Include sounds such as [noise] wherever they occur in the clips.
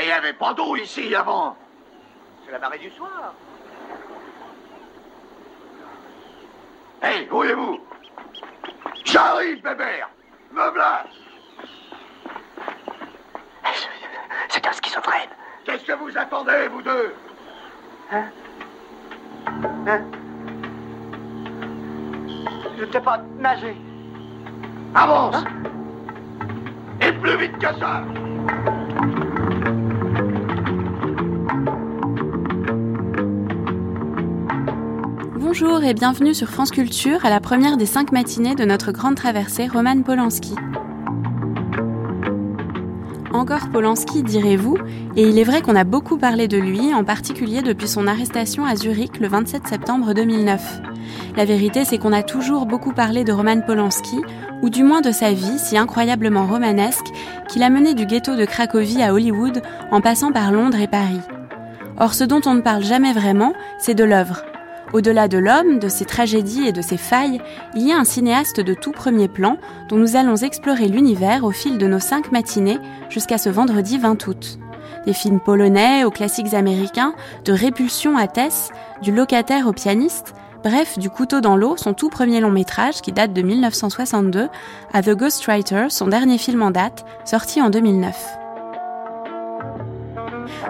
Et il n'y avait pas d'eau ici avant. C'est la marée du soir. Hé, où est-vous J'arrive, bébert. Me voilà C'est un schizophrène. Qu'est-ce que vous attendez, vous deux? Hein? Hein? Je ne sais pas nager. Avance. Et plus vite que ça Bonjour et bienvenue sur France Culture à la première des cinq matinées de notre grande traversée Roman Polanski. Encore Polanski, direz-vous, et il est vrai qu'on a beaucoup parlé de lui, en particulier depuis son arrestation à Zurich le 27 septembre 2009. La vérité, c'est qu'on a toujours beaucoup parlé de Roman Polanski, ou du moins de sa vie si incroyablement romanesque qu'il a mené du ghetto de Cracovie à Hollywood en passant par Londres et Paris. Or, ce dont on ne parle jamais vraiment, c'est de l'œuvre. Au-delà de l'homme, de ses tragédies et de ses failles, il y a un cinéaste de tout premier plan dont nous allons explorer l'univers au fil de nos cinq matinées jusqu'à ce vendredi 20 août. Des films polonais aux classiques américains, de Répulsion à Tess, du locataire au pianiste, bref, du couteau dans l'eau, son tout premier long métrage qui date de 1962, à The Ghostwriter, son dernier film en date, sorti en 2009.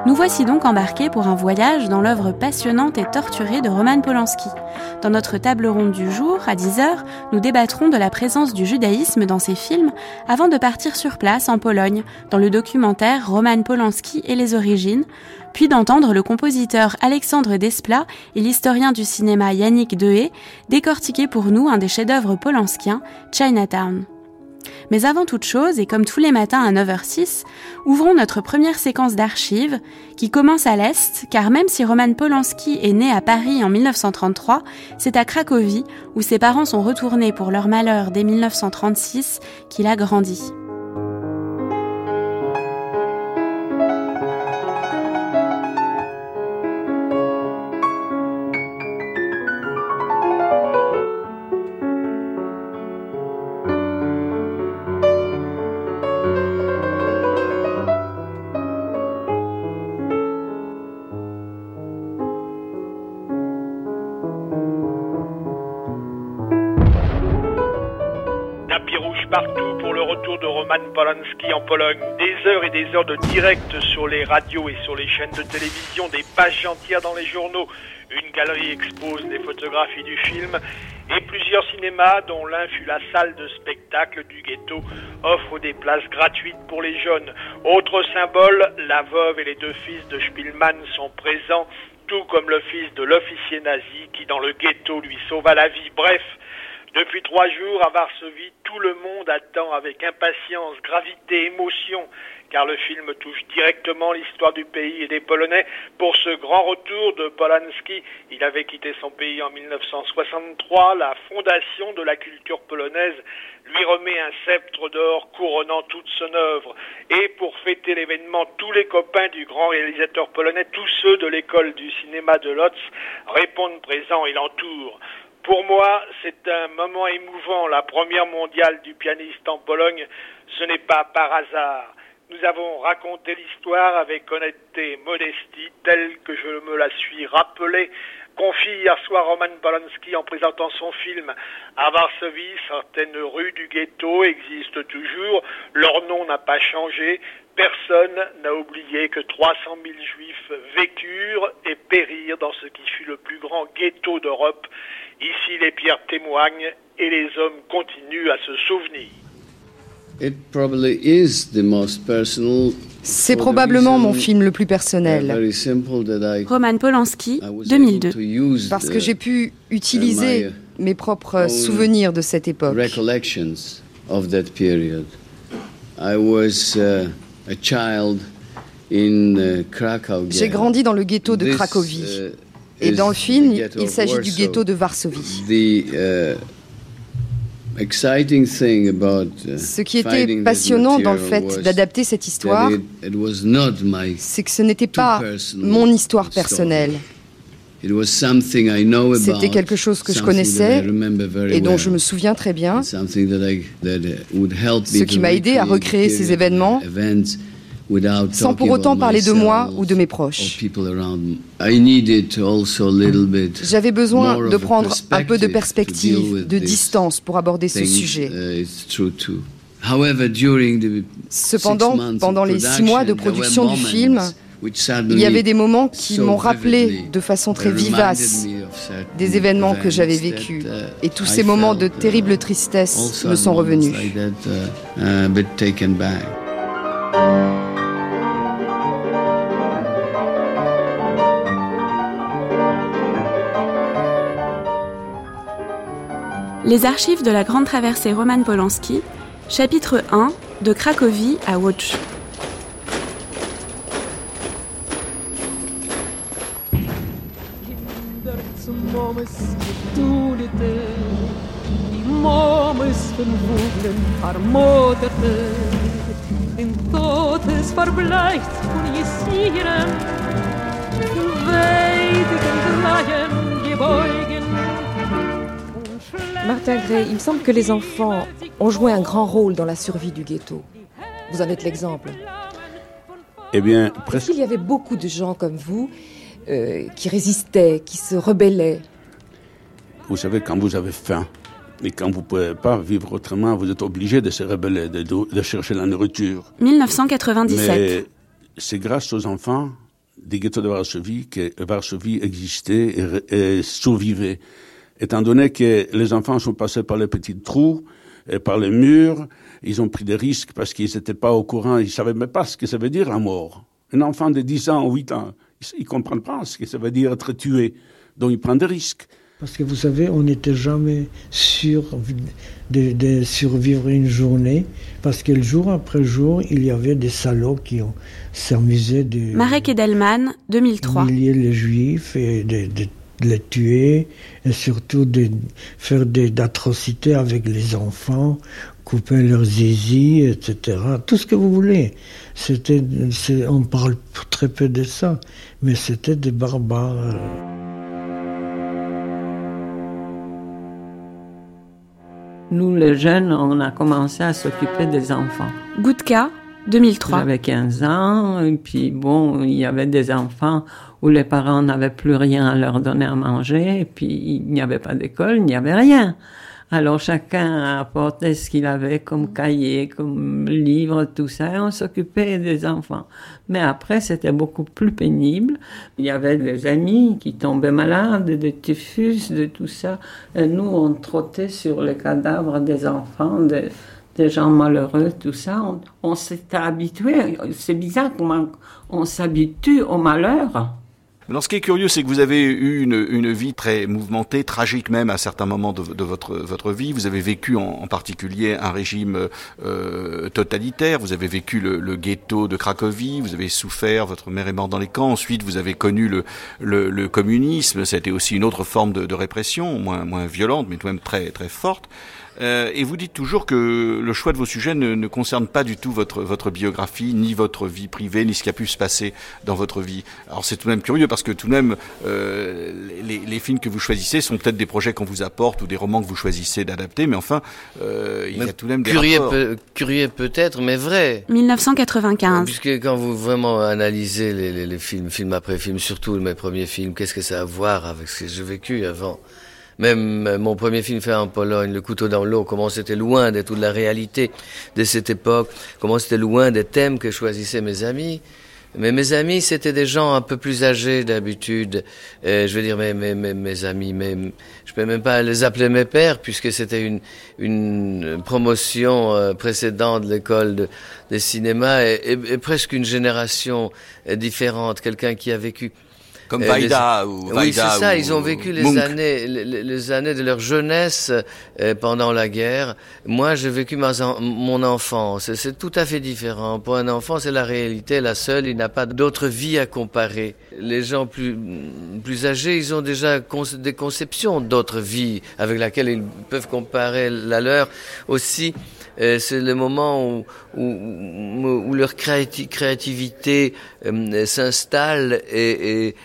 Nous voici donc embarqués pour un voyage dans l'œuvre passionnante et torturée de Roman Polanski. Dans notre table ronde du jour, à 10h, nous débattrons de la présence du judaïsme dans ses films avant de partir sur place en Pologne, dans le documentaire Roman Polanski et les origines, puis d'entendre le compositeur Alexandre Desplat et l'historien du cinéma Yannick Dehé décortiquer pour nous un des chefs-d'œuvre polanskiens, Chinatown. Mais avant toute chose, et comme tous les matins à 9h06, ouvrons notre première séquence d'archives qui commence à l'Est, car même si Roman Polanski est né à Paris en 1933, c'est à Cracovie, où ses parents sont retournés pour leur malheur dès 1936, qu'il a grandi. En Pologne. Des heures et des heures de direct sur les radios et sur les chaînes de télévision, des pages entières dans les journaux. Une galerie expose des photographies du film et plusieurs cinémas, dont l'un fut la salle de spectacle du ghetto, offrent des places gratuites pour les jeunes. Autre symbole, la veuve et les deux fils de Spielmann sont présents, tout comme le fils de l'officier nazi qui dans le ghetto lui sauva la vie. Bref, depuis trois jours, à Varsovie, tout le monde attend avec impatience, gravité, émotion, car le film touche directement l'histoire du pays et des Polonais. Pour ce grand retour de Polanski, il avait quitté son pays en 1963. La fondation de la culture polonaise lui remet un sceptre d'or couronnant toute son œuvre. Et pour fêter l'événement, tous les copains du grand réalisateur polonais, tous ceux de l'école du cinéma de Lotz, répondent présents et l'entourent. Pour moi, c'est un moment émouvant, la première mondiale du pianiste en Pologne. Ce n'est pas par hasard. Nous avons raconté l'histoire avec honnêteté et modestie, telle que je me la suis rappelée. Confie hier soir Roman Polanski en présentant son film à Varsovie. Certaines rues du ghetto existent toujours. Leur nom n'a pas changé. Personne n'a oublié que 300 000 juifs vécurent et périrent dans ce qui fut le plus grand ghetto d'Europe Ici, les pierres témoignent et les hommes continuent à se souvenir. C'est probablement mon film le plus personnel. Roman Polanski, 2002. Parce que j'ai pu utiliser mes propres souvenirs de cette époque. J'ai grandi dans le ghetto de Cracovie. Uh, et dans le film, il s'agit du ghetto de Varsovie. Uh, ce qui était passionnant dans le fait d'adapter cette histoire, c'est que ce n'était pas mon histoire personnelle. C'était quelque chose que je connaissais et dont je me souviens très bien, ce qui m'a aidé à recréer ces événements sans pour autant parler de moi ou de mes proches. J'avais besoin de prendre un peu de perspective, de distance pour aborder ce sujet. Uh, Cependant, pendant les six mois de production du film, il y avait des moments qui m'ont rappelé de façon très vivace des événements que j'avais vécus. Uh, Et tous ces moments de terrible tristesse me sont revenus. Les archives de la Grande Traversée Roman Polanski, chapitre 1, de Cracovie à Łódź. Martin Gray, il me semble que les enfants ont joué un grand rôle dans la survie du ghetto. Vous en êtes l'exemple. Eh bien, presque. Est-ce qu'il y avait beaucoup de gens comme vous euh, qui résistaient, qui se rebellaient? Vous savez, quand vous avez faim et quand vous ne pouvez pas vivre autrement, vous êtes obligé de se rebeller, de, chercher la nourriture. 1997. Mais c'est grâce aux enfants des ghettos de Varsovie que Varsovie existait et, et survivait étant donné que les enfants sont passés par les petits trous et par les murs, ils ont pris des risques parce qu'ils n'étaient pas au courant, ils ne savaient même pas ce que ça veut dire la mort. Un enfant de 10 ans ou 8 ans, il ne comprend pas ce que ça veut dire être tué, donc il prend des risques. Parce que vous savez, on n'était jamais sûr de, survivre une journée, parce que jour après jour, il y avait des salauds qui s'amusaient de... Marek Edelman, 2003. Humilier les juifs et de, de de les tuer et surtout de faire des atrocités avec les enfants, couper leurs zizi, etc. Tout ce que vous voulez. C'était, on parle très peu de ça, mais c'était des barbares. Nous, les jeunes, on a commencé à s'occuper des enfants. Goutka, 2003. J'avais 15 ans, et puis bon, il y avait des enfants où les parents n'avaient plus rien à leur donner à manger, et puis il n'y avait pas d'école, il n'y avait rien. Alors chacun apportait ce qu'il avait comme cahier, comme livre, tout ça, et on s'occupait des enfants. Mais après, c'était beaucoup plus pénible. Il y avait des amis qui tombaient malades, de typhus, de tout ça. Et nous, on trottait sur les cadavres des enfants, des, gens malheureux, tout ça. On, on s'était habitué. C'est bizarre comment on s'habitue au malheur. Alors, ce qui est curieux, c'est que vous avez eu une, une, vie très mouvementée, tragique même à certains moments de, votre, votre vie. Vous avez vécu en, en particulier un régime euh, totalitaire. Vous avez vécu le, le, ghetto de Cracovie. Vous avez souffert. Votre mère est morte dans les camps. Ensuite, vous avez connu le, le, le communisme. C'était aussi une autre forme de, de répression, moins, moins violente, mais tout de même très, très forte. Euh, et vous dites toujours que le choix de vos sujets ne, ne, concerne pas du tout votre, votre biographie, ni votre vie privée, ni ce qui a pu se passer dans votre vie. Alors c'est tout de même curieux parce que tout de même, euh, les, les, films que vous choisissez sont peut-être des projets qu'on vous apporte ou des romans que vous choisissez d'adapter, mais enfin, euh, il y a tout de même des curieux, curieux peut-être, mais vrai. 1995. Puisque quand vous vraiment analysez les, les, les films, film après film, surtout mes premiers films, qu'est-ce que ça a à voir avec ce que j'ai vécu avant? Même euh, mon premier film fait en Pologne, Le couteau dans l'eau, comment c'était loin de toute la réalité de cette époque, comment c'était loin des thèmes que choisissaient mes amis. Mais mes amis, c'était des gens un peu plus âgés d'habitude. Euh, je veux dire, mes, mes, amis, mes, je peux même pas les appeler mes pères, puisque c'était une, une promotion euh, précédente de l'école de, de, cinéma et, et, presque une génération différente, quelqu'un qui a vécu comme Vaida ou Vaida Oui, c'est ça. Ils ont vécu les années, les, années de leur jeunesse euh, pendant la guerre. Moi, j'ai vécu ma, mon enfance. C'est tout à fait différent. Pour un enfant, c'est la réalité, la seule. Il n'a pas d'autre vie à comparer. Les gens plus plus âgés, ils ont déjà des conceptions d'autres vies avec laquelle ils peuvent comparer la leur aussi. Euh, c'est le moment où, où, où leur créativité euh, s'installe et, et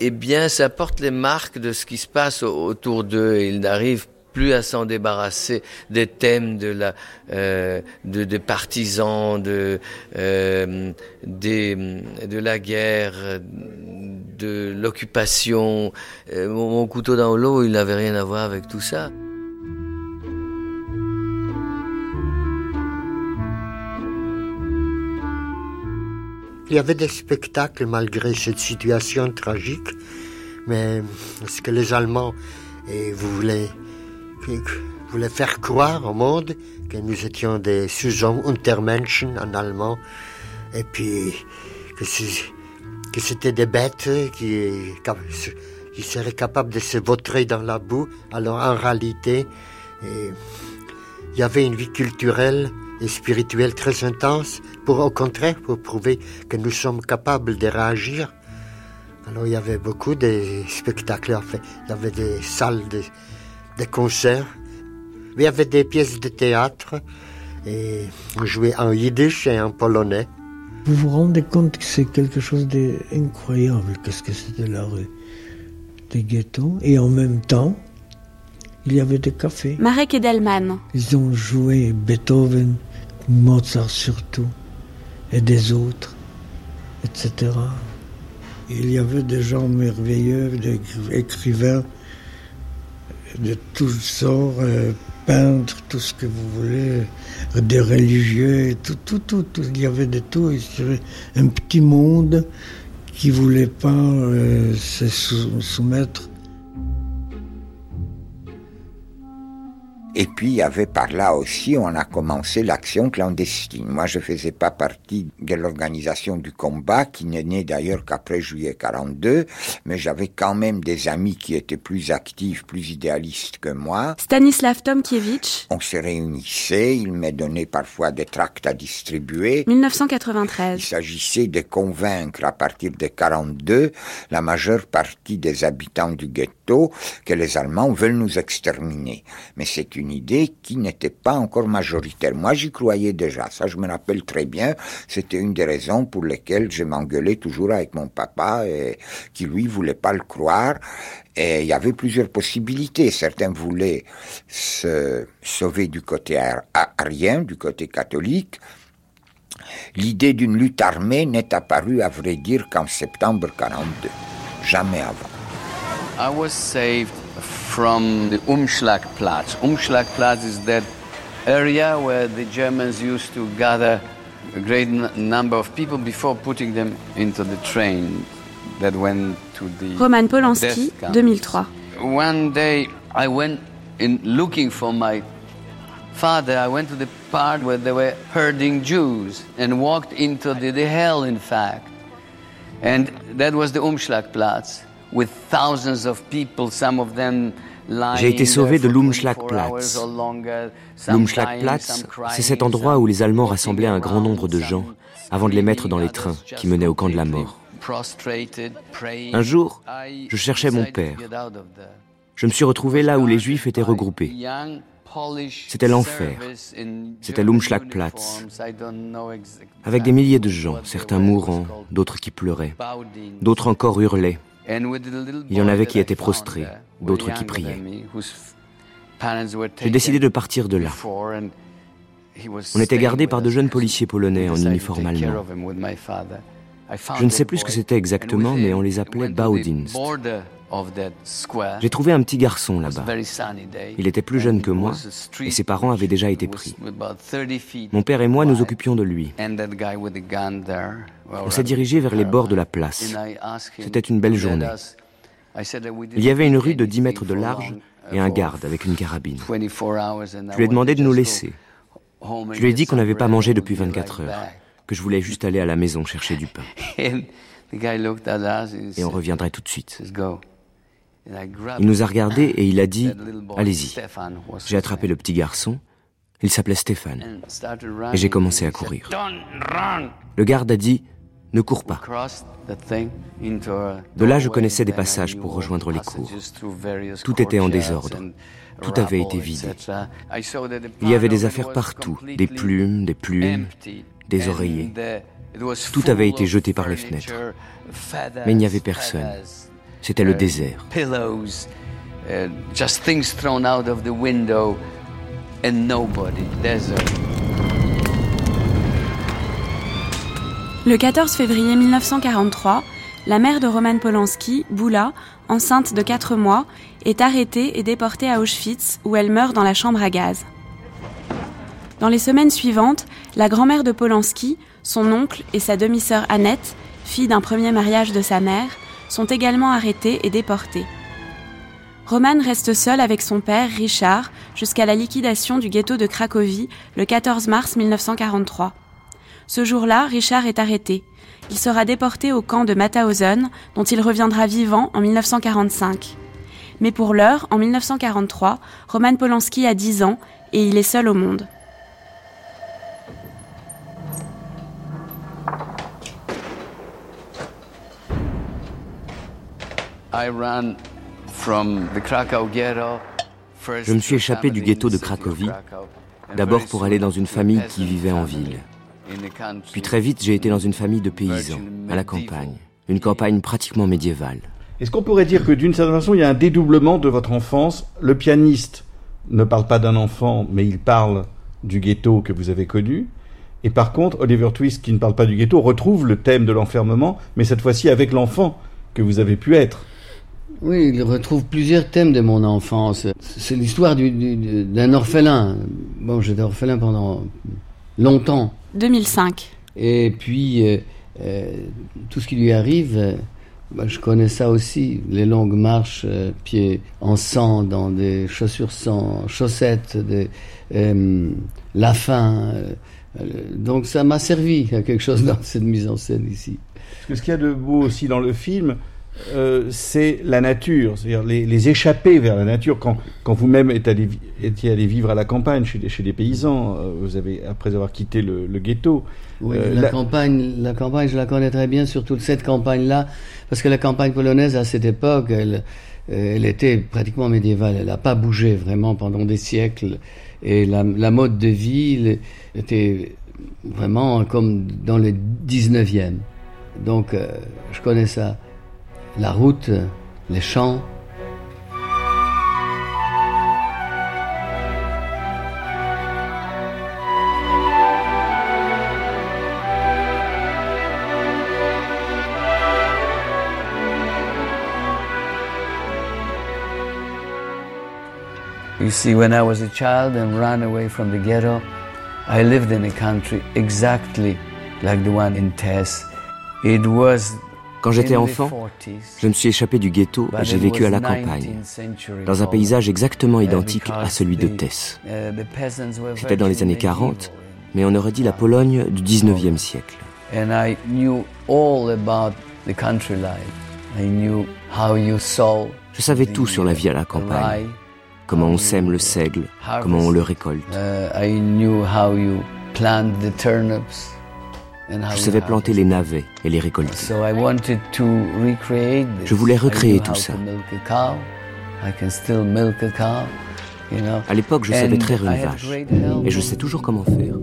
eh bien, ça porte les marques de ce qui se passe autour d'eux. Ils n'arrivent plus à s'en débarrasser des thèmes de la euh, de, des partisans de euh, des, de la guerre de l'occupation euh, mon, mon, couteau dans l'eau il n'avait rien à voir avec tout ça il y avait des spectacles malgré cette situation tragique mais ce que les Allemands et voulaient faire croire au monde que nous étions des sous-hommes, Untermenschen en allemand, et puis que c'était des bêtes qui, qui seraient capables de se vautrer dans la boue? Alors en réalité, il y avait une vie culturelle et spirituelle très intense, pour au contraire, pour prouver que nous sommes capables de réagir. Alors il y avait beaucoup de spectacles, en fait. il y avait des salles de, des concerts. Il y avait des pièces de théâtre et on jouait en yiddish et en polonais. Vous vous rendez compte que c'est quelque chose d'incroyable, qu'est-ce que c'était la rue des ghettos. Et en même temps, il y avait des cafés. Marek Edelman. Ils ont joué Beethoven, Mozart surtout, et des autres, etc. Il y avait des gens merveilleux, des écrivains de tous sorts, euh, peintres, tout ce que vous voulez, des religieux, tout, tout, tout, Il y avait de tout. Un petit monde qui voulait pas euh, se soumettre Et puis il y avait par là aussi, on a commencé l'action clandestine. Moi, je faisais pas partie de l'organisation du combat, qui n'est né d'ailleurs qu'après juillet 42, mais j'avais quand même des amis qui étaient plus actifs, plus idéalistes que moi. Stanislav Tomkiewicz. On se réunissait, il m'a donné parfois des tracts à distribuer. 1993. Il s'agissait de convaincre à partir de 42 la majeure partie des habitants du ghetto que les Allemands veulent nous exterminer. Mais c'est une idée qui n'était pas encore majoritaire. Moi, j'y croyais déjà. Ça, je me rappelle très bien. C'était une des raisons pour lesquelles je m'engueulais toujours avec mon papa et qui lui voulait pas le croire. Et il y avait plusieurs possibilités. Certains voulaient se sauver du côté arien, du côté catholique. L'idée d'une lutte armée n'est apparue, à vrai dire, qu'en septembre 42. Jamais avant. I was saved from the Umschlagplatz. Umschlagplatz is that area where the Germans used to gather a great number of people before putting them into the train that went to the Roman Polanski, 2003. One day I went in looking for my father. I went to the part where they were herding Jews and walked into the, the hell, in fact. And that was the Umschlagplatz. J'ai été sauvé de l'Umschlagplatz. L'Umschlagplatz, c'est cet endroit où les Allemands rassemblaient un grand nombre de gens avant de les mettre dans les trains qui menaient au camp de la mort. Un jour, je cherchais mon père. Je me suis retrouvé là où les Juifs étaient regroupés. C'était l'enfer. C'était l'Umschlagplatz. Avec des milliers de gens, certains mourants, d'autres qui pleuraient, d'autres encore hurlaient. Il y en avait qui étaient prostrés, d'autres qui priaient. J'ai décidé de partir de là. On était gardé par de jeunes policiers polonais en uniforme allemand. Je ne sais plus ce que c'était exactement, mais on les appelait Baudienst. J'ai trouvé un petit garçon là-bas. Il était plus jeune que moi et ses parents avaient déjà été pris. Mon père et moi nous occupions de lui. On s'est dirigé vers les bords de la place. C'était une belle journée. Il y avait une rue de 10 mètres de large et un garde avec une carabine. Je lui ai demandé de nous laisser. Je lui ai dit qu'on n'avait pas mangé depuis 24 heures, que je voulais juste aller à la maison chercher du pain. [laughs] Et on reviendrait tout de suite. Il nous a regardés et il a dit Allez-y. J'ai attrapé le petit garçon. Il s'appelait Stéphane. Et j'ai commencé à courir. Le garde a dit Ne cours pas. De là, je connaissais des passages pour rejoindre les cours. Tout était en désordre. Tout avait été vide. Il y avait des affaires partout, des plumes, des plumes, des oreillers. Tout avait été jeté par les fenêtres. Mais il n'y avait personne. C'était le désert. uh, just things thrown out of the window and nobody, desert. Le 14 février 1943, la mère de Roman Polanski, Boula, enceinte de 4 mois, est arrêtée et déportée à Auschwitz où elle meurt dans la chambre à gaz. Dans les semaines suivantes, la grand-mère de Polanski, son oncle et sa demi-sœur Annette, fille d'un premier mariage de sa mère, sont également arrêtés et déportés. Roman reste seul avec son père, Richard, jusqu'à la liquidation du ghetto de Cracovie le 14 mars 1943. Ce jour-là, Richard est arrêté. Il sera déporté au camp de Mauthausen, dont il reviendra vivant en 1945. Mais pour l'heure, en 1943, Roman Polanski a 10 ans et il est seul au monde. Je me suis échappé du ghetto de Cracovie, d'abord pour aller dans une famille qui vivait en ville. Puis très vite, j'ai été dans une famille de paysans, à la campagne, une campagne pratiquement médiévale. Est-ce qu'on pourrait dire que d'une certaine façon, il y a un dédoublement de votre enfance? Le pianiste ne parle pas d'un enfant, mais il parle du ghetto que vous avez connu. Et par contre, Oliver Twist, qui ne parle pas du ghetto, retrouve le thème de l'enfermement, mais cette fois-ci avec l'enfant que vous avez pu être. Oui, il retrouve plusieurs thèmes de mon enfance. C'est l'histoire d'un orphelin. Bon, j'étais orphelin pendant longtemps. 2005. Et puis, euh, euh, tout ce qui lui arrive, euh, bah, je connais ça aussi. Les longues marches, pieds en sang, dans des chaussures sans chaussettes, la faim. donc ça m'a servi à quelque chose dans cette mise en scène ici. Ce qu'il y a de beau aussi dans le film, euh, c'est la nature, c'est-à-dire les, les, échapper vers la nature. Quand, quand vous-même étiez allé vivre à la campagne chez, chez des paysans, euh, vous avez après avoir quitté le, ghetto. Oui, euh, la, campagne, la campagne, je la connais très bien, surtout cette campagne-là, parce que la campagne polonaise à cette époque, elle, elle était pratiquement médiévale. Elle n'a pas bougé vraiment pendant des siècles, et la, la mode de vie était vraiment comme dans le 19e. Donc, je connais ça la route, les champs. You see, when I was a child and ran away from the ghetto, I lived in a country exactly like the one in Tess. It was quand j'étais enfant, je me suis échappé du ghetto et j'ai vécu à la campagne, dans un paysage exactement identique à celui de Tess. C'était dans les années 40, mais on aurait dit la Pologne du 19e siècle. Je savais tout sur la vie à la campagne, comment on sème le seigle, comment on le récolte. Je savais planter les navets et les récolter. Je voulais recréer tout ça. À l'époque, je savais traire une vache. Et je sais toujours comment faire.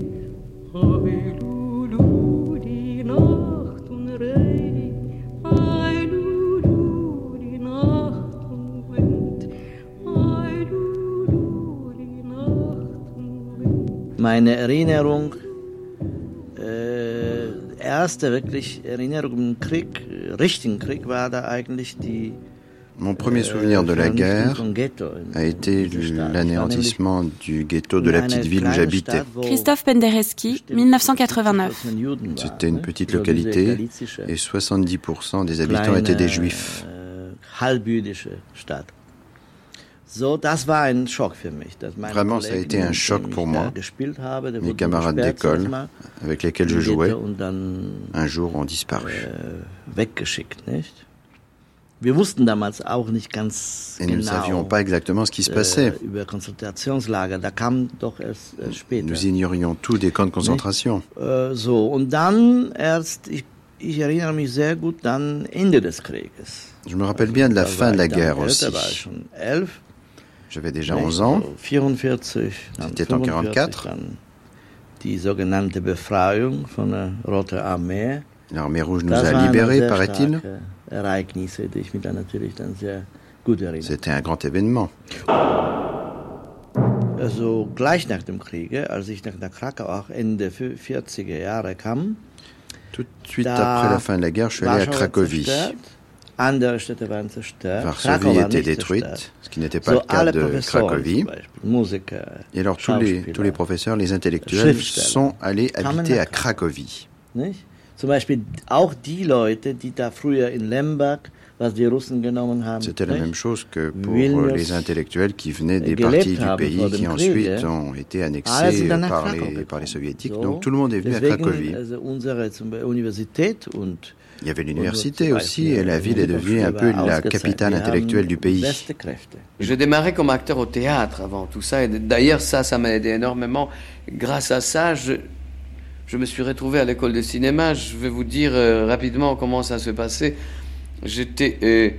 Meine Erinnerung mon premier souvenir de la guerre a été l'anéantissement du ghetto de la petite ville où j'habitais. Christophe Penderecki, 1989. C'était une petite localité et 70% des habitants étaient des juifs. Vraiment, ça a été un choc pour moi. Mes camarades d'école, avec lesquels je jouais, un jour ont disparu. Äh, et nous ne savions pas exactement ce qui se passait. Äh, nous ignorions tout des camps de concentration. Äh, je me rappelle bien de la fin de la guerre aussi. J'avais déjà 11 ans. C'était en 44. L'armée rouge nous a libérés, paraît-il. C'était un grand événement. Also gleich nach dem Kriege, als ich nach Krakau auch Ende 40er Jahre kam, tout de suite après la fin de la guerre, je suis allé à Cracovie. Varsovie était détruite, ce qui n'était pas le cas de Cracovie. Et alors tous les, tous les professeurs, les intellectuels sont allés habiter à Cracovie. C'était la même chose que pour les intellectuels qui venaient des parties du pays qui ensuite ont été annexés par les, par les soviétiques. Donc tout le monde est venu à Cracovie. Il y avait l'université aussi et la ville est devenue un peu la capitale intellectuelle du pays. Je démarrais comme acteur au théâtre avant tout ça. Et d'ailleurs, ça, ça m'a aidé énormément. Grâce à ça, je, je me suis retrouvé à l'école de cinéma. Je vais vous dire euh, rapidement comment ça se passait. J'étais. Euh,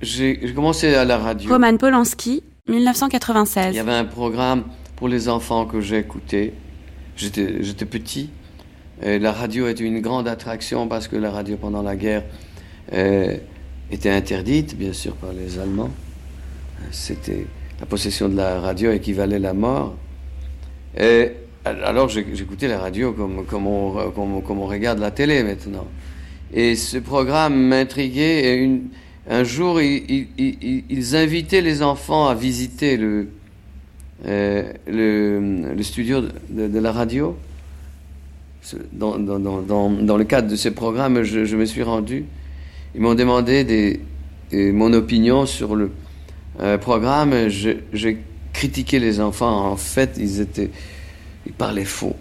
j'ai commencé à la radio. Roman Polanski, 1996. Il y avait un programme pour les enfants que j'ai écouté. J'étais petit. Et la radio était une grande attraction parce que la radio pendant la guerre euh, était interdite, bien sûr, par les Allemands. C'était la possession de la radio équivalait à la mort. Et alors j'écoutais la radio comme, comme, on, comme, on regarde la télé maintenant. Et ce programme m'intriguait. Et un jour, ils, invitaient les enfants à visiter le, euh, le, studio de, la radio. Dans, le cadre de ce programme, je, me suis rendu. Ils m'ont demandé mon opinion sur le euh, programme. J'ai critiqué les enfants. En fait, ils, étaient, ils parlaient faux.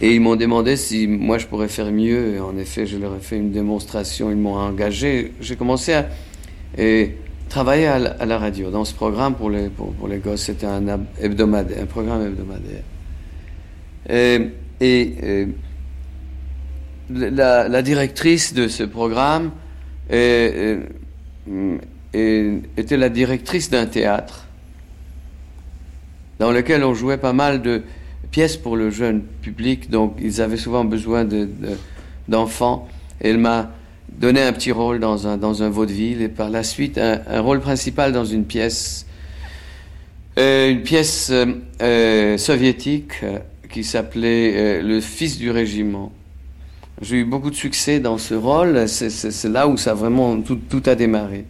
Et ils m'ont demandé si moi je pourrais faire mieux. En effet, je leur ai fait une démonstration. Ils m'ont engagé. J'ai commencé à travailler à la, radio dans ce programme pour les, pour, les gosses. C'était un, un programme hebdomadaire. Et, la, directrice de ce programme était la directrice d'un théâtre dans lequel on jouait pas mal de pièce pour le jeune public, donc ils avaient souvent besoin d'enfants. De, elle m'a donné un petit rôle dans un, dans un vaudeville et par la suite un, rôle principal dans une pièce, euh, une pièce euh, euh, soviétique qui s'appelait Le Fils du Régiment. J'ai eu beaucoup de succès dans ce rôle, c'est là où ça vraiment tout, tout a démarré.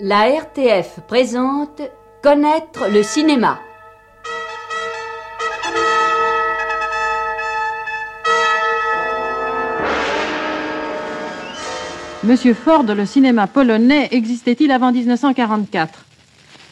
La RTF présente Connaître le cinéma. Monsieur Ford, le cinéma polonais existait-il avant 1944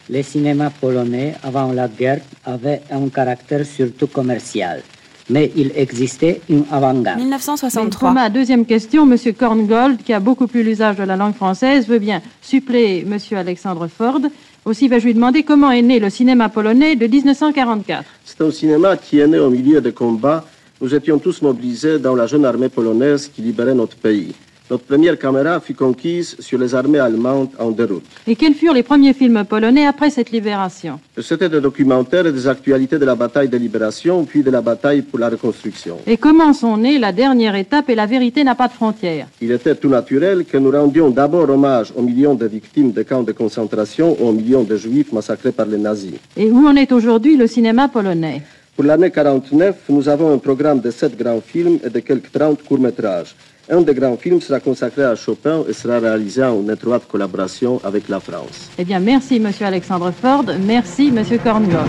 Le cinéma polonais avant la guerre avait un caractère surtout commercial mais il existait une avant-garde. 1963. ma deuxième question, M. Korngold, qui a beaucoup plus l'usage de la langue française, veut bien suppléer M. Alexandre Ford. Aussi, vais-je lui demander comment est né le cinéma polonais de 1944. C'est un cinéma qui est né au milieu des combats. Nous étions tous mobilisés dans la jeune armée polonaise qui libérait notre pays. Notre première caméra fut conquise sur les armées allemandes en déroute. Et quels furent les premiers films polonais après cette libération C'était des documentaires et des actualités de la bataille de libération, puis de la bataille pour la reconstruction. Et comment sont nées la dernière étape et la vérité n'a pas de frontières? Il était tout naturel que nous rendions d'abord hommage aux millions de victimes des camps de concentration, aux millions de juifs massacrés par les nazis. Et où en est aujourd'hui le cinéma polonais? Pour l'année 49, nous avons un programme de sept grands films et de quelques 30 courts-métrages. Un des grands films sera consacré à Chopin et sera réalisé en étroite collaboration avec la France. Eh bien, merci, Monsieur Alexandre Ford. Merci, Monsieur Cornwall.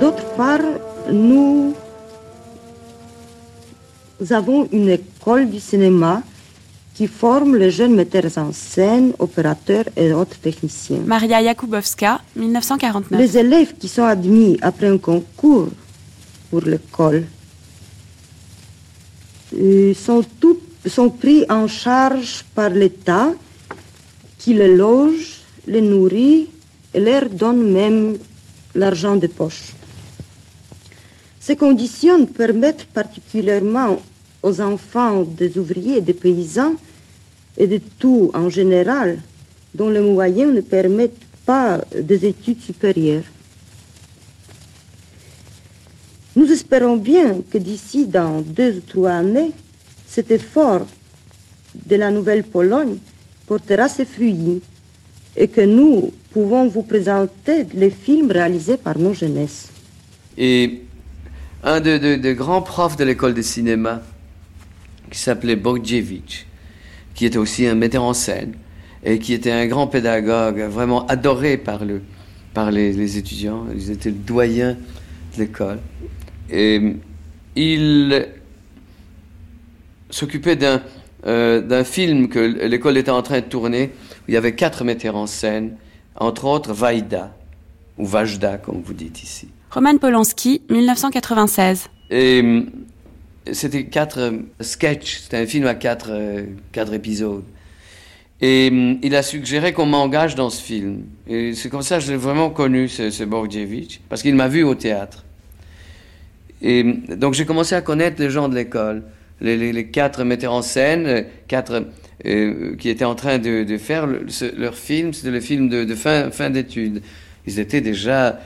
D'autre part, nous avons une école du cinéma qui forment les jeunes metteurs en scène, opérateurs et autres techniciens. Maria Jakubowska, 1949. Les élèves qui sont admis après un concours pour l'école euh, sont, sont pris en charge par l'État qui les loge, les nourrit et leur donne même l'argent de poche. Ces conditions permettent particulièrement aux enfants des ouvriers des paysans et de tout en général, dont les moyens ne permettent pas des études supérieures. Nous espérons bien que d'ici dans deux ou trois années, cet effort de la Nouvelle-Pologne portera ses fruits et que nous pouvons vous présenter les films réalisés par nos jeunesses. Et un des grands profs de l'école de cinéma, qui s'appelait Bogdjevich, qui était aussi un metteur en scène et qui était un grand pédagogue, vraiment adoré par, le, par les, étudiants. Ils étaient le doyen de l'école. Et il s'occupait d'un euh, d'un film que l'école était en train de tourner, où il y avait quatre metteurs en scène, entre autres Vaida, ou Vajda, comme vous dites ici. Roman Polanski, 1996. Et c'était quatre euh, sketchs, c'était un film à quatre, euh, quatre épisodes. Et mm, il a suggéré qu'on m'engage dans ce film. Et c'est comme ça que j'ai vraiment connu ce, ce parce qu'il m'a vu au théâtre. Et donc j'ai commencé à connaître les gens de l'école, les, quatre metteurs en scène, euh, quatre qui étaient en train de, faire leur film, c'était le film de, fin, fin d'études. Ils étaient déjà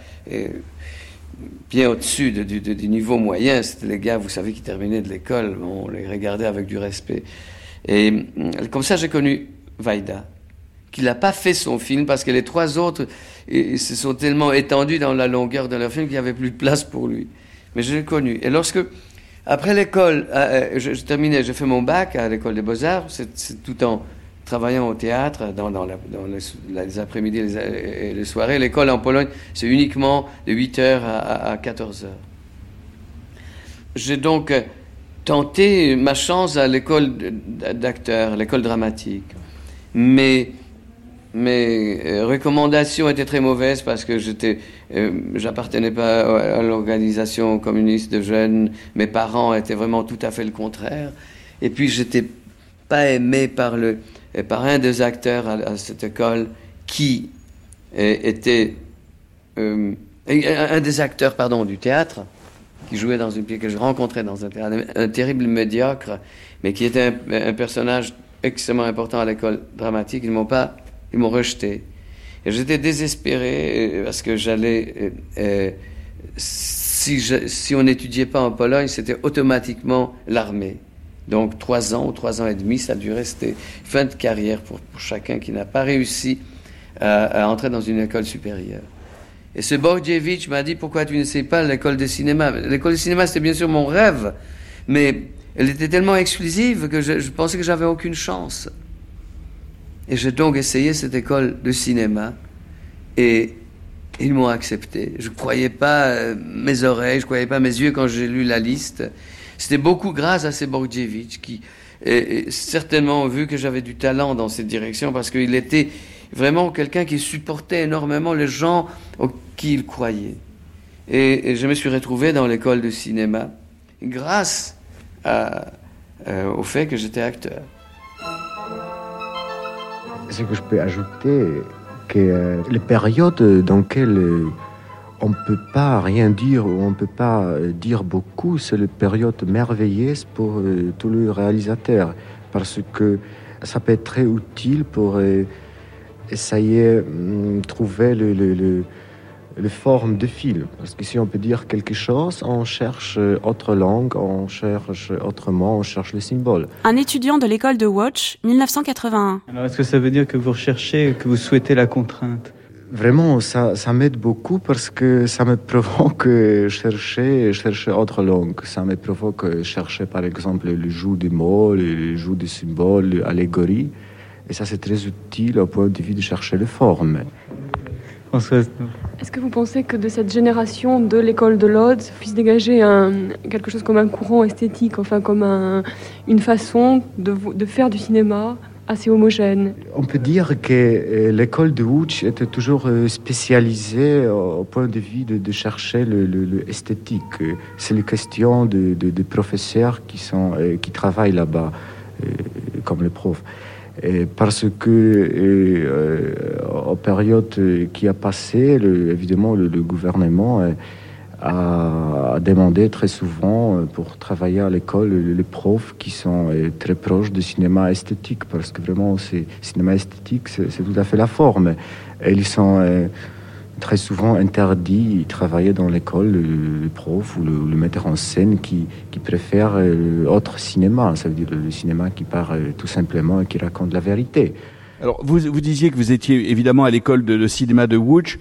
bien au-dessus du, niveau moyen. C'était les gars, vous savez, qui terminaient de l'école. On les regardait avec du respect. Et mm, comme ça, j'ai connu Vaida, qui n'a pas fait son film parce que les trois autres se sont tellement étendus dans la longueur de leur film qu'il n'y avait plus de place pour lui. Mais je l'ai connu. Et lorsque, après l'école, euh, euh, je, je, terminais, j'ai fait mon bac à l'école des beaux-arts, c'est tout en travaillant au théâtre dans, les, après-midi et les, soirées. L'école en Pologne, c'est uniquement de 8h à, 14h. J'ai donc tenté ma chance à l'école d'acteurs, l'école dramatique. Mais mes euh, recommandations étaient très mauvaises parce que j'étais, euh, j'appartenais pas à l'organisation communiste de jeunes. Mes parents étaient vraiment tout à fait le contraire. Et puis j'étais pas aimé par le, par un des acteurs à, cette école qui euh, était euh, un des acteurs pardon du théâtre qui jouait dans une pièce que je rencontrais dans un théâtre un terrible médiocre mais qui était un, personnage extrêmement important à l'école dramatique ils m'ont pas ils m'ont rejeté. Et j'étais désespéré euh, parce que j'allais si, si on n'étudiait pas en Pologne c'était automatiquement l'armée donc trois ans ou trois ans et demi, ça a duré, c'était fin de carrière pour, chacun qui n'a pas réussi à, entrer dans une école supérieure. Et ce Borjevich m'a dit pourquoi tu ne sais pas l'école de cinéma? L'école de cinéma, c'était bien sûr mon rêve, mais elle était tellement exclusive que je, pensais que j'avais aucune chance. Et j'ai donc essayé cette école de cinéma et ils m'ont accepté. Je ne croyais pas euh, mes oreilles, je ne croyais pas mes yeux quand j'ai lu la liste. C'était beaucoup grâce à Seborjevich qui a certainement vu que j'avais du talent dans cette direction parce qu'il était vraiment quelqu'un qui supportait énormément les gens aux qui il croyait. Et, je me suis retrouvé dans l'école de cinéma grâce euh, au fait que j'étais acteur. Ce que je peux ajouter, que euh, les périodes dans lesquelles on ne peut pas rien dire ou on ne peut pas euh, dire beaucoup, c'est la période merveilleuse pour euh, tous les réalisateurs parce que ça peut être très utile pour euh, essayer de trouver le, le, le, forme de film. Parce que si on peut dire quelque chose, on cherche autre langue, on cherche autrement, on cherche le symbole. Un étudiant de l'école de Watch, 1981. Alors est-ce que ça veut dire que vous recherchez, que vous souhaitez la contrainte? Vraiment, ça, ça m'aide beaucoup parce que ça me [laughs] provoque chercher, chercher autre langue. Ça me provoque chercher, par exemple, le jeu des mots, le jeu des symboles, l'allégorie. Et ça, c'est très utile au point de vue de chercher les formes. Est-ce que vous pensez que de cette génération de l'école de Lodz puisse dégager un, quelque chose comme un courant esthétique, enfin comme un, une façon de, de faire du cinéma homogène. On peut dire que euh, l'école de Wuch était toujours euh, spécialisée au point de vue de, chercher l'esthétique. Le, C'est les questions de, professeurs qui, sont, euh, qui travaillent là-bas, comme les profs. parce que euh, aux périodes qui a passé, évidemment, le, gouvernement a demandé très souvent pour travailler à l'école les profs qui sont très proches du cinéma esthétique, parce que vraiment, c'est cinéma esthétique, c'est tout à fait la forme. Et ils sont très souvent interdit de travailler dans l'école, le, prof ou le, metteur en scène qui, qui préfère euh, autre cinéma, ça veut dire le cinéma qui parle tout simplement et qui raconte la vérité. Alors, vous, vous disiez que vous étiez évidemment à l'école de, cinéma de Łódź.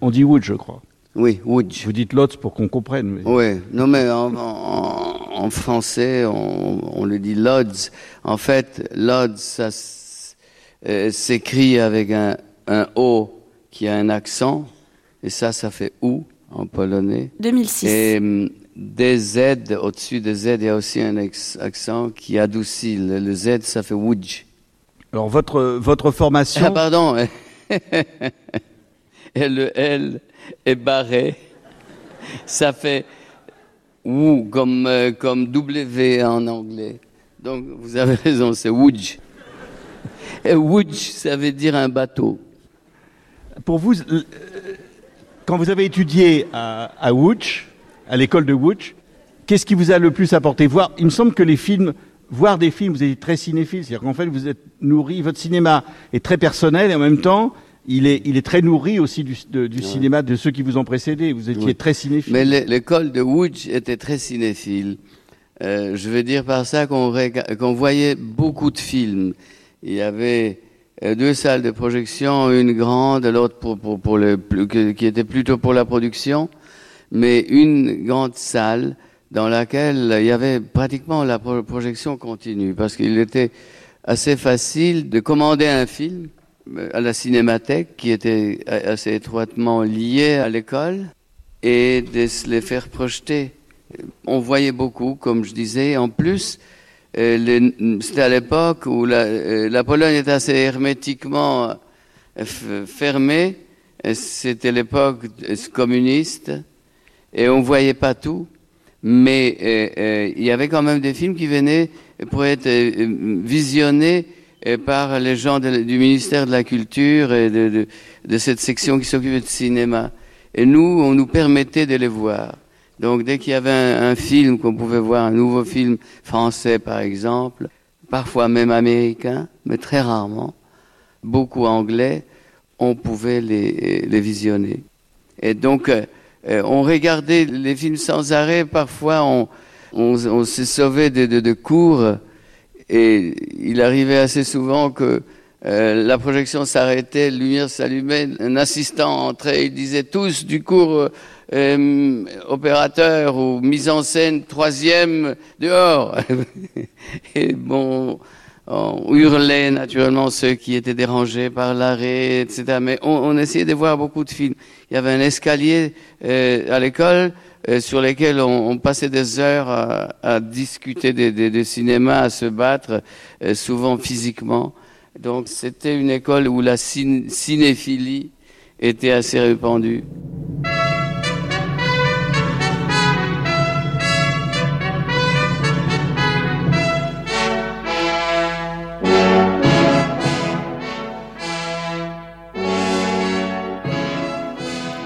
On dit Łódź, je crois. Oui, Łódź. Vous dites Lodz pour qu'on comprenne. Oui, non mais en, français, on, le dit Lodz. En fait, Lodz, ça euh, s'écrit avec un, un O qui a un accent, et ça, ça fait OU en polonais. 2006. Et hum, des Z, au-dessus des Z, il y a aussi un accent qui adoucit. Le, Z, ça fait WUDJ. Alors, votre, votre formation. Ah, pardon. [laughs] et le L est barré. Ça fait WU, comme, euh, comme W en anglais. Donc, vous avez raison, c'est WUDJ. Et ça veut dire un bateau pour vous, euh, quand vous avez étudié à, à à l'école de Wuch, qu'est-ce qui vous a le plus apporté? Voir, Il me semble que les films, voir des films, vous êtes très cinéphile, c'est-à-dire qu'en fait, vous êtes nourri, votre cinéma est très personnel et en même temps, il est, il est très nourri aussi du, du cinéma de ceux qui vous ont précédé. Vous étiez très cinéphile. Mais l'école de Wuch était très cinéphile. Euh, je veux dire par ça qu'on voyait beaucoup de films. Il y avait euh, deux salles de projection, une grande, l'autre pour, pour, pour le, qui était plutôt pour la production, mais une grande salle dans laquelle il y avait pratiquement la projection continue, parce qu'il était assez facile de commander un film à la cinémathèque, qui était assez étroitement lié à l'école, et de se les faire projeter. On voyait beaucoup, comme je disais. En plus, euh, c'était à l'époque où la, euh, Pologne était assez hermétiquement euh, fermée. C'était l'époque communiste et on voyait pas tout. Mais il y avait quand même des films qui venaient pour être visionnés par les gens du ministère de la Culture et de, de, de cette section qui s'occupait de cinéma. Et nous, on nous permettait de les voir. Donc dès qu'il y avait un, film qu'on pouvait voir, un nouveau film français par exemple, parfois même américain, mais très rarement, beaucoup anglais, on pouvait les, les visionner. Et donc euh, euh, on regardait les films sans arrêt, parfois on, on, on s'est sauvé de, de, de, cours et il arrivait assez souvent que euh, la projection s'arrêtait, lumière s'allumait, un assistant entrait, il disait tous du cours euh, opérateur ou mise en scène troisième dehors. [laughs] et bon, on hurlait naturellement ceux qui étaient dérangés par l'arrêt, etc. Mais on, essayait de voir beaucoup de films. Il y avait un escalier euh, à l'école euh, sur lequel on, passait des heures à, discuter des, cinémas, à se battre, souvent physiquement. Donc c'était une école où la cinéphilie était assez répandue.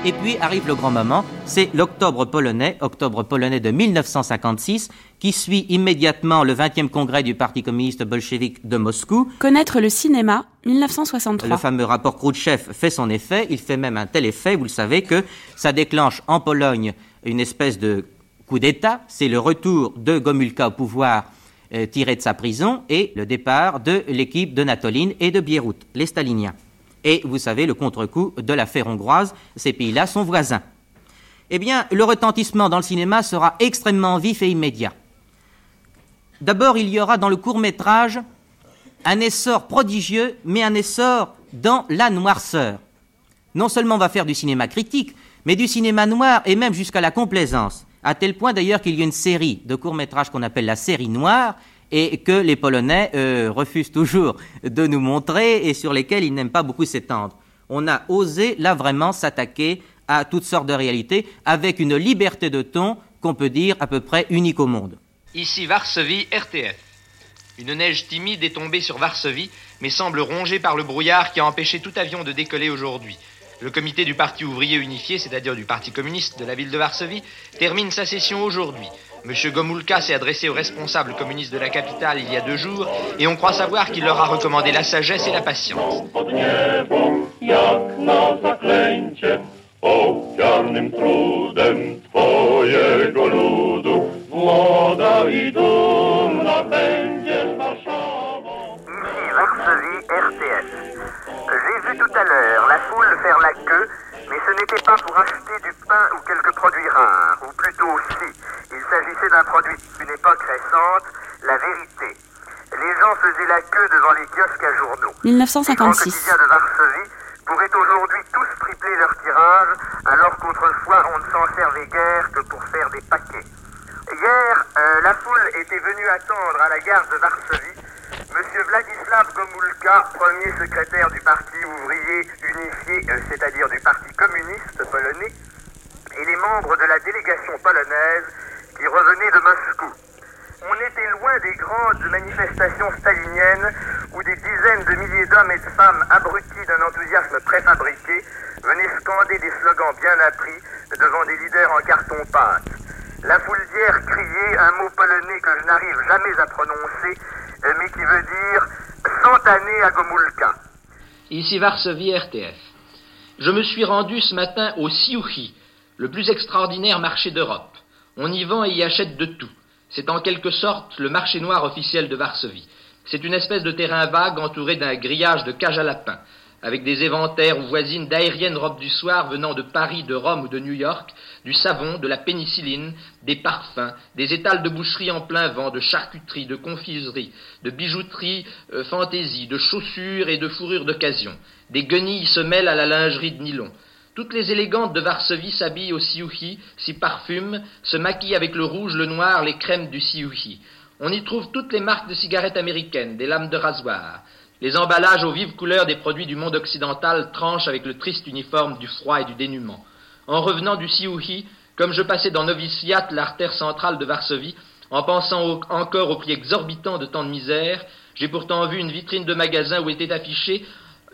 Et puis arrive le grand moment, c'est l'octobre polonais, octobre polonais de 1956, qui suit immédiatement le 20e congrès du Parti communiste bolchevique de Moscou. Connaître le cinéma, 1963. Le fameux rapport Khrouchtchev fait son effet, il fait même un tel effet, vous le savez, que ça déclenche en Pologne une espèce de coup d'État, c'est le retour de Gomulka au pouvoir euh, tiré de sa prison et le départ de l'équipe de Natoline et de Bierut, les staliniens. Et vous savez, le contre-coup de l'affaire hongroise, ces pays-là sont voisins. Eh bien, le retentissement dans le cinéma sera extrêmement vif et immédiat. D'abord, il y aura dans le court métrage un essor prodigieux, mais un essor dans la noirceur. Non seulement on va faire du cinéma critique, mais du cinéma noir et même jusqu'à la complaisance. À tel point d'ailleurs qu'il y a une série de courts métrages qu'on appelle la série noire, et que les Polonais euh, refusent toujours de nous montrer et sur lesquels ils n'aiment pas beaucoup s'étendre. On a osé là vraiment s'attaquer à toutes sortes de réalités avec une liberté de ton qu'on peut dire à peu près unique au monde. Ici Varsovie, RTF. Une neige timide est tombée sur Varsovie, mais semble rongée par le brouillard qui a empêché tout avion de décoller aujourd'hui. Le comité du Parti ouvrier unifié, c'est-à-dire du Parti communiste de la ville de Varsovie, termine sa session aujourd'hui. Monsieur Gomulka s'est adressé aux responsables communistes de la capitale il y a deux jours et on croit savoir qu'il leur a recommandé la sagesse et la patience. J'ai vu tout à l'heure la foule faire la queue, mais ce n'était pas pour acheter du pain ou quelques produits rares, ou plutôt aussi. Il s'agissait d'un produit d'une époque récente, la vérité. Les gens faisaient la queue devant les kiosques à journaux. 1956. Les quotidiens de Varsovie pourraient aujourd'hui tous tripler leur tirage, alors qu'autrefois on ne s'en servait guère que pour faire des paquets. Hier, euh, la foule était venue attendre à la gare de Varsovie Monsieur Vladislav Gomulka, premier secrétaire du Parti ouvrier unifié, euh, c'est-à-dire du Parti communiste polonais, et les membres de la délégation polonaise qui revenaient de Moscou. On était loin des grandes manifestations staliniennes où des dizaines de milliers d'hommes et de femmes abrutis d'un enthousiasme préfabriqué venaient scander des slogans bien appris devant des leaders en carton-pâte. La foule d'hier criait un mot polonais que je n'arrive jamais à prononcer mais qui veut dire 100 années à Gomulka. Ici Varsovie RTF. Je me suis rendu ce matin au Siouchi, le plus extraordinaire marché d'Europe. On y vend et y achète de tout. C'est en quelque sorte le marché noir officiel de Varsovie. C'est une espèce de terrain vague entouré d'un grillage de cage à lapins avec des éventaires ou voisines d'aériennes robes du soir venant de Paris, de Rome ou de New York, du savon, de la pénicilline, des parfums, des étals de boucherie en plein vent, de charcuterie, de confiserie, de bijouterie euh, fantaisie, de chaussures et de fourrures d'occasion. Des guenilles se mêlent à la lingerie de nylon. Toutes les élégantes de Varsovie s'habillent au siouhi, s'y parfument, se maquillent avec le rouge, le noir, les crèmes du siouhi. On y trouve toutes les marques de cigarettes américaines, des lames de rasoir. Les emballages aux vives couleurs des produits du monde occidental tranchent avec le triste uniforme du froid et du dénuement. En revenant du Siouhi, comme je passais dans Noviciat, l'artère centrale de Varsovie, en pensant encore au prix exorbitant de tant de misère, j'ai pourtant vu une vitrine de magasin où était affichée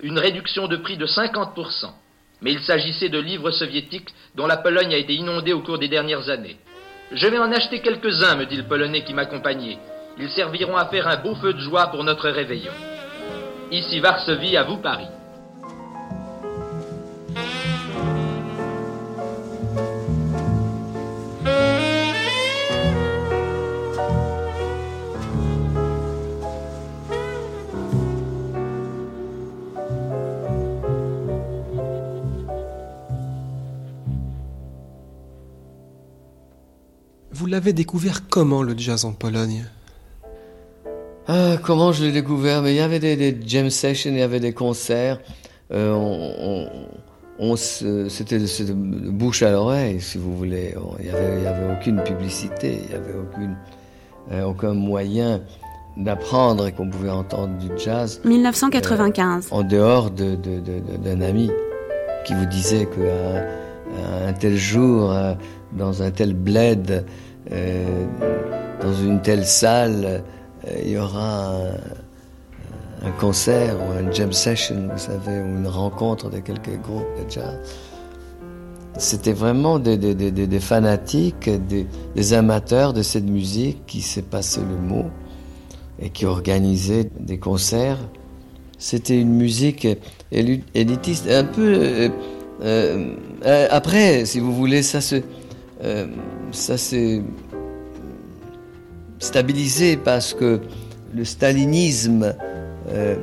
une réduction de prix de 50%. Mais il s'agissait de livres soviétiques dont la Pologne a été inondée au cours des dernières années. Je vais en acheter quelques-uns, me dit le Polonais qui m'accompagnait. Ils serviront à faire un beau feu de joie pour notre réveillon. Ici Varsovie, à vous Paris. Vous l'avez découvert comment le jazz en Pologne? Ah, comment je l'ai découvert? Mais il y avait des, jam sessions, il y avait des concerts. Euh, on, on, c'était de bouche à l'oreille, si vous voulez. Il n'y avait, avait, aucune publicité, il n'y avait aucune, euh, aucun moyen d'apprendre qu'on pouvait entendre du jazz. 1995. Euh, en dehors d'un de, ami qui vous disait qu'un un tel jour, dans un tel bled, dans une telle salle, il y aura un, concert ou un jam session, vous savez, ou une rencontre de quelques groupes de jazz. C'était vraiment des, des, des, des fanatiques, des, amateurs de cette musique qui s'est passé le mot et qui organisaient des concerts. C'était une musique élitiste, un peu. Euh, euh, après, si vous voulez, ça se, ça s'est stabilisé parce que le stalinisme euh,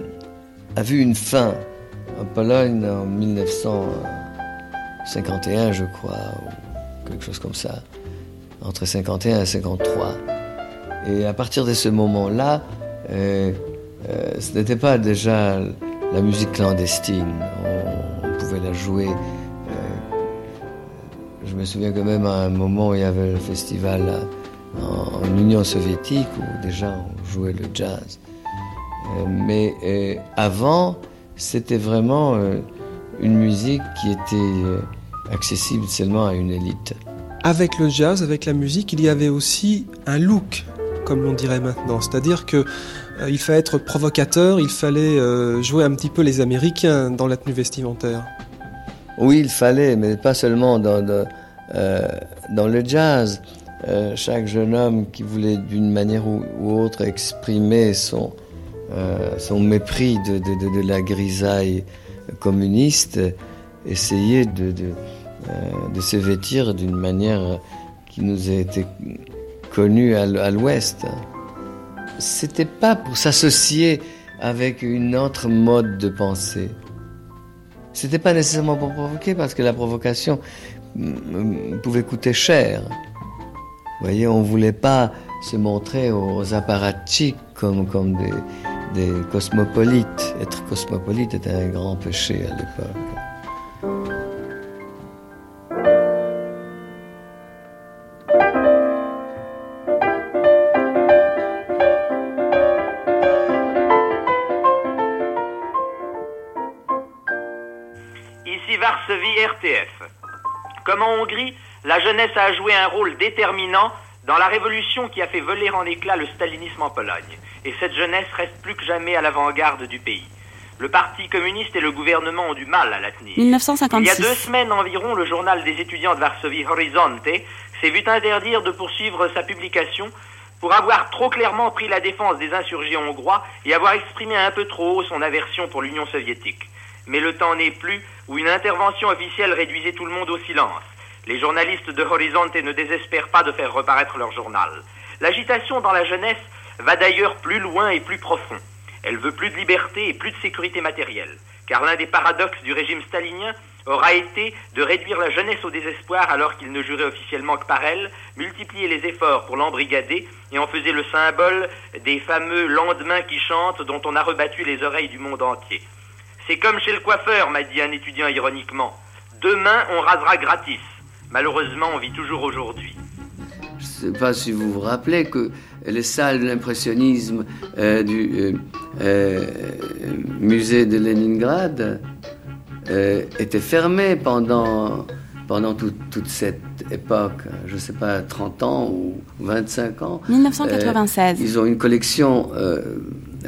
a vu une fin en Pologne en 1951, je crois, ou quelque chose comme ça, entre 51 et 53. Et à partir de ce moment-là, euh, euh, ce n'était pas déjà la musique clandestine, on, pouvait la jouer. je me souviens quand même à un moment il y avait le festival en, Union soviétique où déjà on jouait le jazz. Euh, mais euh, avant, c'était vraiment euh, une musique qui était accessible seulement à une élite. Avec le jazz, avec la musique, il y avait aussi un look, comme l'on dirait maintenant. C'est-à-dire que il fallait être provocateur, il fallait jouer un petit peu les Américains dans la tenue vestimentaire. Oui, il fallait, mais pas seulement dans, dans le jazz. Chaque jeune homme qui voulait d'une manière ou, autre exprimer son, son mépris de, la grisaille communiste essayait de, de, se vêtir d'une manière qui nous a été connue à l'Ouest. C'était pas pour s'associer avec une autre mode de pensée. C'était pas nécessairement pour provoquer parce que la provocation pouvait coûter cher. On voulait pas se montrer aux apparatchiks comme, comme des cosmopolites. Être cosmopolite était un grand péché à l'époque. La jeunesse a joué un rôle déterminant dans la révolution qui a fait voler en éclats le stalinisme en Pologne. Et cette jeunesse reste plus que jamais à l'avant-garde du pays. Le Parti communiste et le gouvernement ont du mal à la tenir. 1956. Il y a deux semaines environ, le journal des étudiants de Varsovie, Horizonte, s'est vu interdire de poursuivre sa publication pour avoir trop clairement pris la défense des insurgés hongrois et avoir exprimé un peu trop haut son aversion pour l'Union soviétique. Mais le temps n'est plus où une intervention officielle réduisait tout le monde au silence. Les journalistes de Horizonte ne désespèrent pas de faire reparaître leur journal. L'agitation dans la jeunesse va d'ailleurs plus loin et plus profond. Elle veut plus de liberté et plus de sécurité matérielle, car l'un des paradoxes du régime stalinien aura été de réduire la jeunesse au désespoir alors qu'il ne jurait officiellement que par elle, multiplier les efforts pour l'embrigader et en faisait le symbole des fameux lendemains qui chantent dont on a rebattu les oreilles du monde entier. C'est comme chez le coiffeur, m'a dit un étudiant ironiquement. Demain, on rasera gratis. Malheureusement, on vit toujours aujourd'hui. Je ne sais pas si vous vous rappelez que les salles de l'impressionnisme euh, du euh, euh, musée de Leningrad étaient fermées pendant, pendant toute cette époque, je ne sais pas, 30 ans ou 25 ans. 1996. ils ont une collection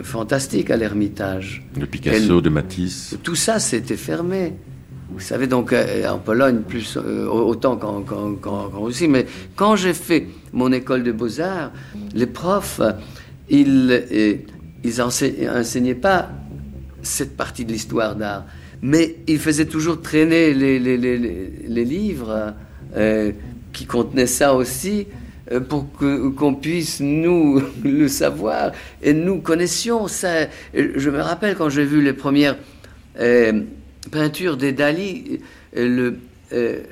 fantastique à l'Ermitage. De Picasso, de Matisse. Tout ça, c'était fermé. Vous savez, donc euh, en Pologne, plus euh, autant qu'en Russie, mais quand j'ai fait mon école de beaux-arts, les profs, ils, euh, ils enseignaient pas cette partie de l'histoire d'art, mais ils faisaient toujours traîner les, livres qui contenaient ça aussi pour qu'on puisse nous [laughs] le savoir et nous connaissions ça. Je me rappelle quand j'ai vu les premières peintures des Dali, euh, le,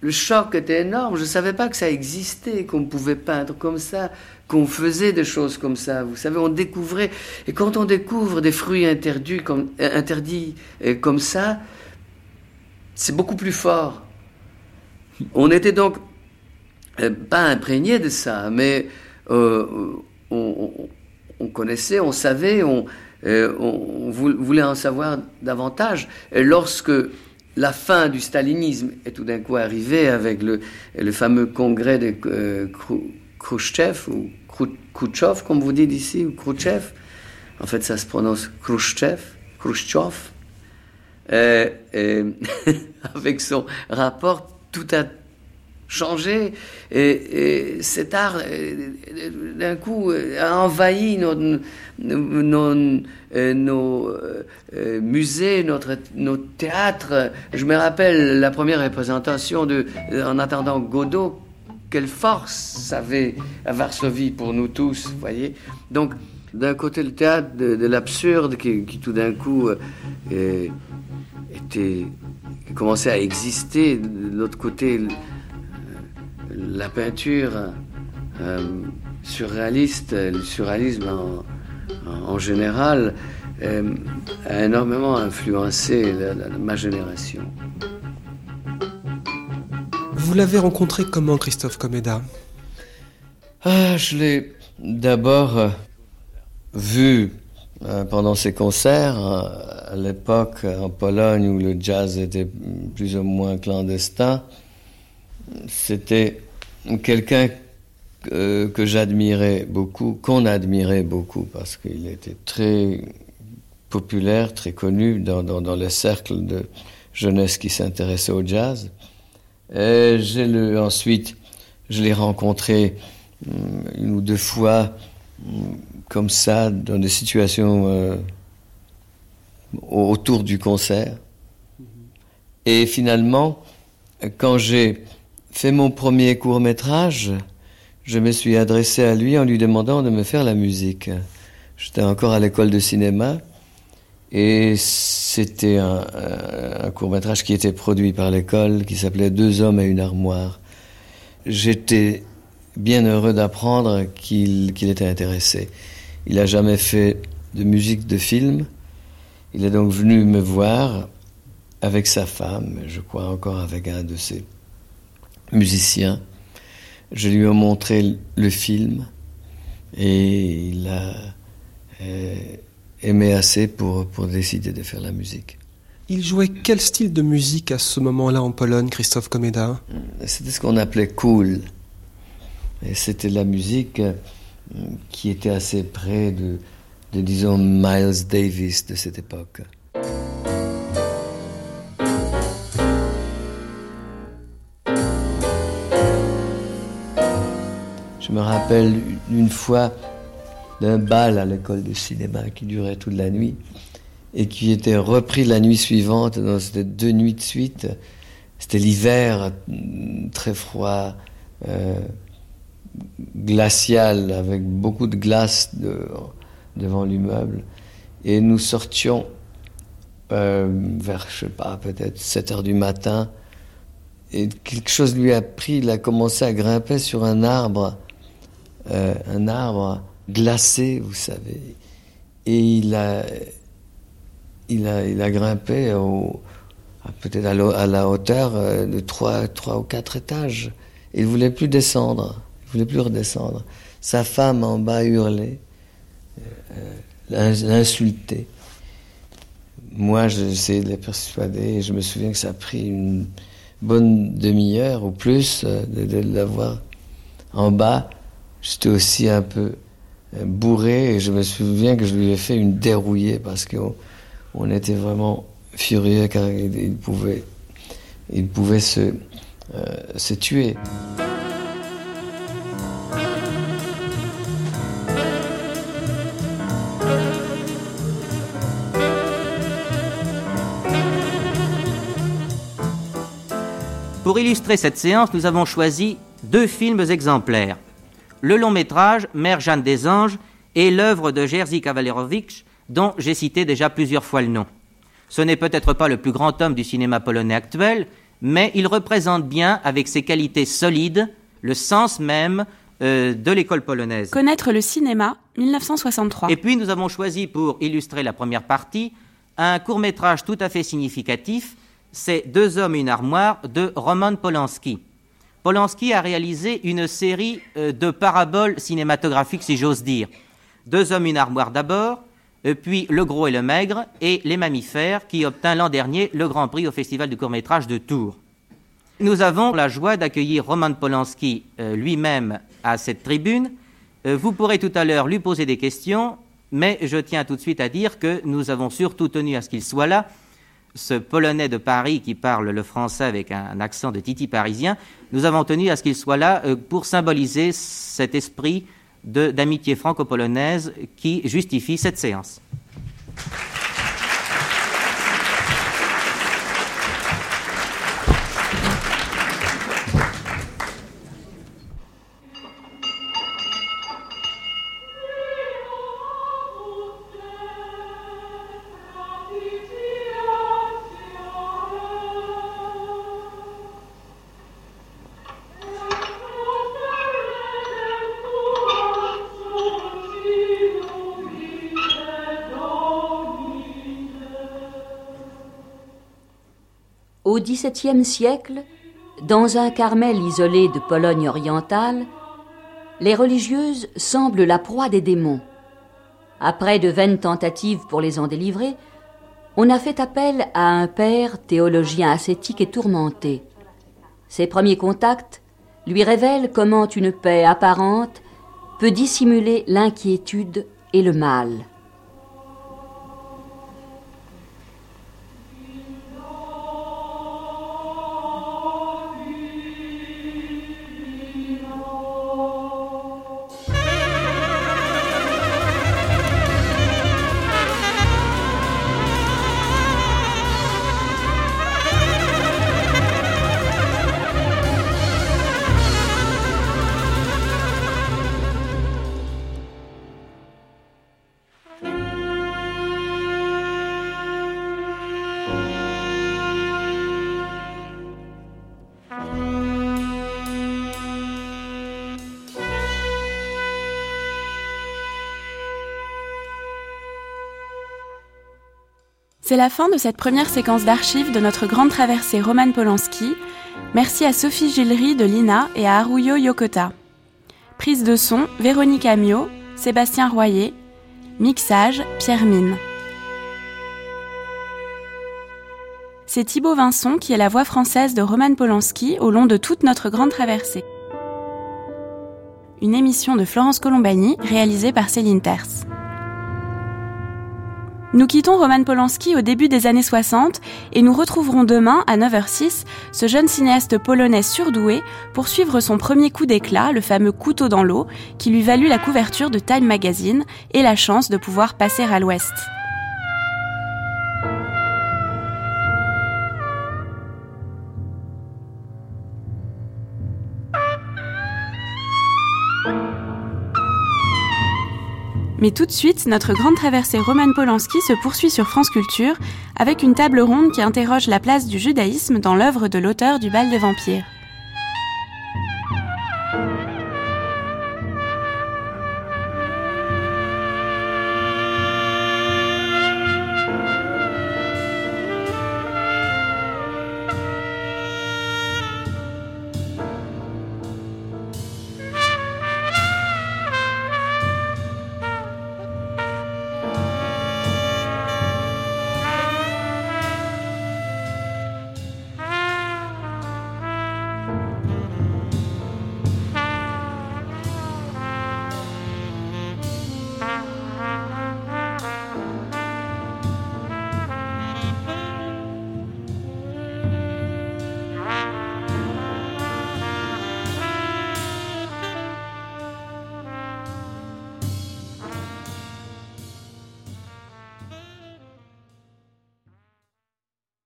le choc était énorme. Je ne savais pas que ça existait, qu'on pouvait peindre comme ça, qu'on faisait des choses comme ça. Vous savez, on découvrait. Et quand on découvre des fruits interdits comme, comme ça, c'est beaucoup plus fort. On était donc euh, pas imprégné de ça, mais euh, on, connaissait, on savait, on, euh, on, voulait en savoir davantage. Lorsque la fin du stalinisme est tout d'un coup arrivée avec le, fameux congrès de Khrushchev, ou Khrushchev, comme vous dites ici, ou Khrushchev, en fait ça se prononce Khrushchev, Khrushchev, [laughs] avec son rapport tout à changé et, cet art euh, d'un coup a envahi nos, nos, euh, euh, musées, notre, nos théâtres. Je me rappelle la première représentation de En attendant Godot, quelle force ça avait à Varsovie pour nous tous, vous voyez. Donc d'un côté le théâtre de, l'absurde qui, qui, tout d'un coup était commençait à exister, de l'autre côté la peinture euh, surréaliste, le surréalisme en, général, euh, a énormément influencé ma génération. Vous l'avez rencontré comment, Christophe Comeda? Ah, Je l'ai d'abord euh, vu pendant ses concerts, à l'époque en Pologne où le jazz était plus ou moins clandestin. C'était quelqu'un que, j'admirais beaucoup, qu'on admirait beaucoup, parce qu'il était très populaire, très connu dans, dans, les cercles de, jeunesse qui s'intéressait au jazz. Et le, ensuite, je l'ai rencontré mm, une ou deux fois mm, comme ça, dans des situations euh, autour du concert. Et finalement, quand j'ai fait mon premier court métrage, je me suis adressé à lui en lui demandant de me faire la musique. J'étais encore à l'école de cinéma et c'était un, court métrage qui était produit par l'école qui s'appelait Deux hommes et une armoire. J'étais bien heureux d'apprendre qu'il était intéressé. Il n'a jamais fait de musique de film. Il est donc venu me voir avec sa femme, je crois encore avec un de ses musiciens. Je lui ai montré le film et il a euh, aimé assez pour, pour décider de faire la musique. Il jouait quel style de musique à ce moment-là en Pologne, Christophe Komeda C'était ce qu'on appelait cool. Et c'était la musique euh, qui était assez près de, de, disons, Miles Davis de cette époque. Me rappelle une fois d'un bal à l'école de cinéma qui durait toute la nuit et qui était repris la nuit suivante. C'était deux nuits de suite. C'était l'hiver, très froid, euh, glacial, avec beaucoup de glace devant l'immeuble. Et nous sortions euh, vers, je sais pas, peut-être 7 heures du matin. Et quelque chose lui a pris, il a commencé à grimper sur un arbre euh, un arbre glacé, vous savez. Et il a, il a, il a grimpé peut-être à, la hauteur euh, de trois, trois ou quatre étages. Il voulait plus descendre, il voulait plus redescendre. Sa femme en bas hurlait, euh, l'insultait. Moi, j'essayais de les persuader et je me souviens que ça a pris une bonne demi-heure ou plus de, de l'avoir en bas j'étais aussi un peu euh, bourré et je me souviens que je lui ai fait une dérouillée parce qu'on on était vraiment furieux car il, pouvait, il pouvait se, euh, se tuer. Pour illustrer cette séance, nous avons choisi deux films exemplaires le long métrage Mère Jeanne des Anges est l'œuvre de Jerzy Kawalerovich, dont j'ai cité déjà plusieurs fois le nom. Ce n'est peut-être pas le plus grand homme du cinéma polonais actuel, mais il représente bien, avec ses qualités solides, le sens même euh, de l'école polonaise. Connaître le cinéma, 1963. Et puis nous avons choisi pour illustrer la première partie un court métrage tout à fait significatif, c'est Deux hommes et une armoire de Roman Polanski. Polanski a réalisé une série euh, de paraboles cinématographiques, si j'ose dire. Deux hommes, une armoire d'abord, euh, puis Le Gros et le Maigre, et Les Mammifères, qui obtint l'an dernier le Grand Prix au Festival du court-métrage de Tours. Nous avons la joie d'accueillir Roman Polanski euh, lui-même à cette tribune. Vous pourrez tout à l'heure lui poser des questions, mais je tiens tout de suite à dire que nous avons surtout tenu à ce qu'il soit là, ce Polonais de Paris qui parle le français avec un accent de titi parisien, nous avons tenu à ce qu'il soit là euh, pour symboliser cet esprit d'amitié franco-polonaise qui justifie cette séance. Au XVIIe siècle, dans un Carmel isolé de Pologne orientale, les religieuses semblent la proie des démons. Après de vaines tentatives pour les en délivrer, on a fait appel à un père théologien ascétique et tourmenté. Ses premiers contacts lui révèlent comment une paix apparente peut dissimuler l'inquiétude et le mal. C'est la fin de cette première séquence d'archives de notre grande traversée Roman Polanski. Merci à Sophie Gillery de l'INA et à Haruyo Yokota. Prise de son, Véronique Amiot, Sébastien Royer. Mixage, Pierre Mine. C'est Thibaut Vincent qui est la voix française de Roman Polanski au long de toute notre grande traversée. Une émission de Florence Colombani réalisée par Céline Terce. Nous quittons Roman Polanski au début des années 60 et nous retrouverons demain à 9h06 ce jeune cinéaste polonais surdoué pour suivre son premier coup d'éclat, le fameux couteau dans l'eau, qui lui valut la couverture de Time Magazine et la chance de pouvoir passer à l'ouest. Mais tout de suite, notre grande traversée Roman Polanski se poursuit sur France Culture avec une table ronde qui interroge la place du judaïsme dans l'œuvre de l'auteur du bal des vampires.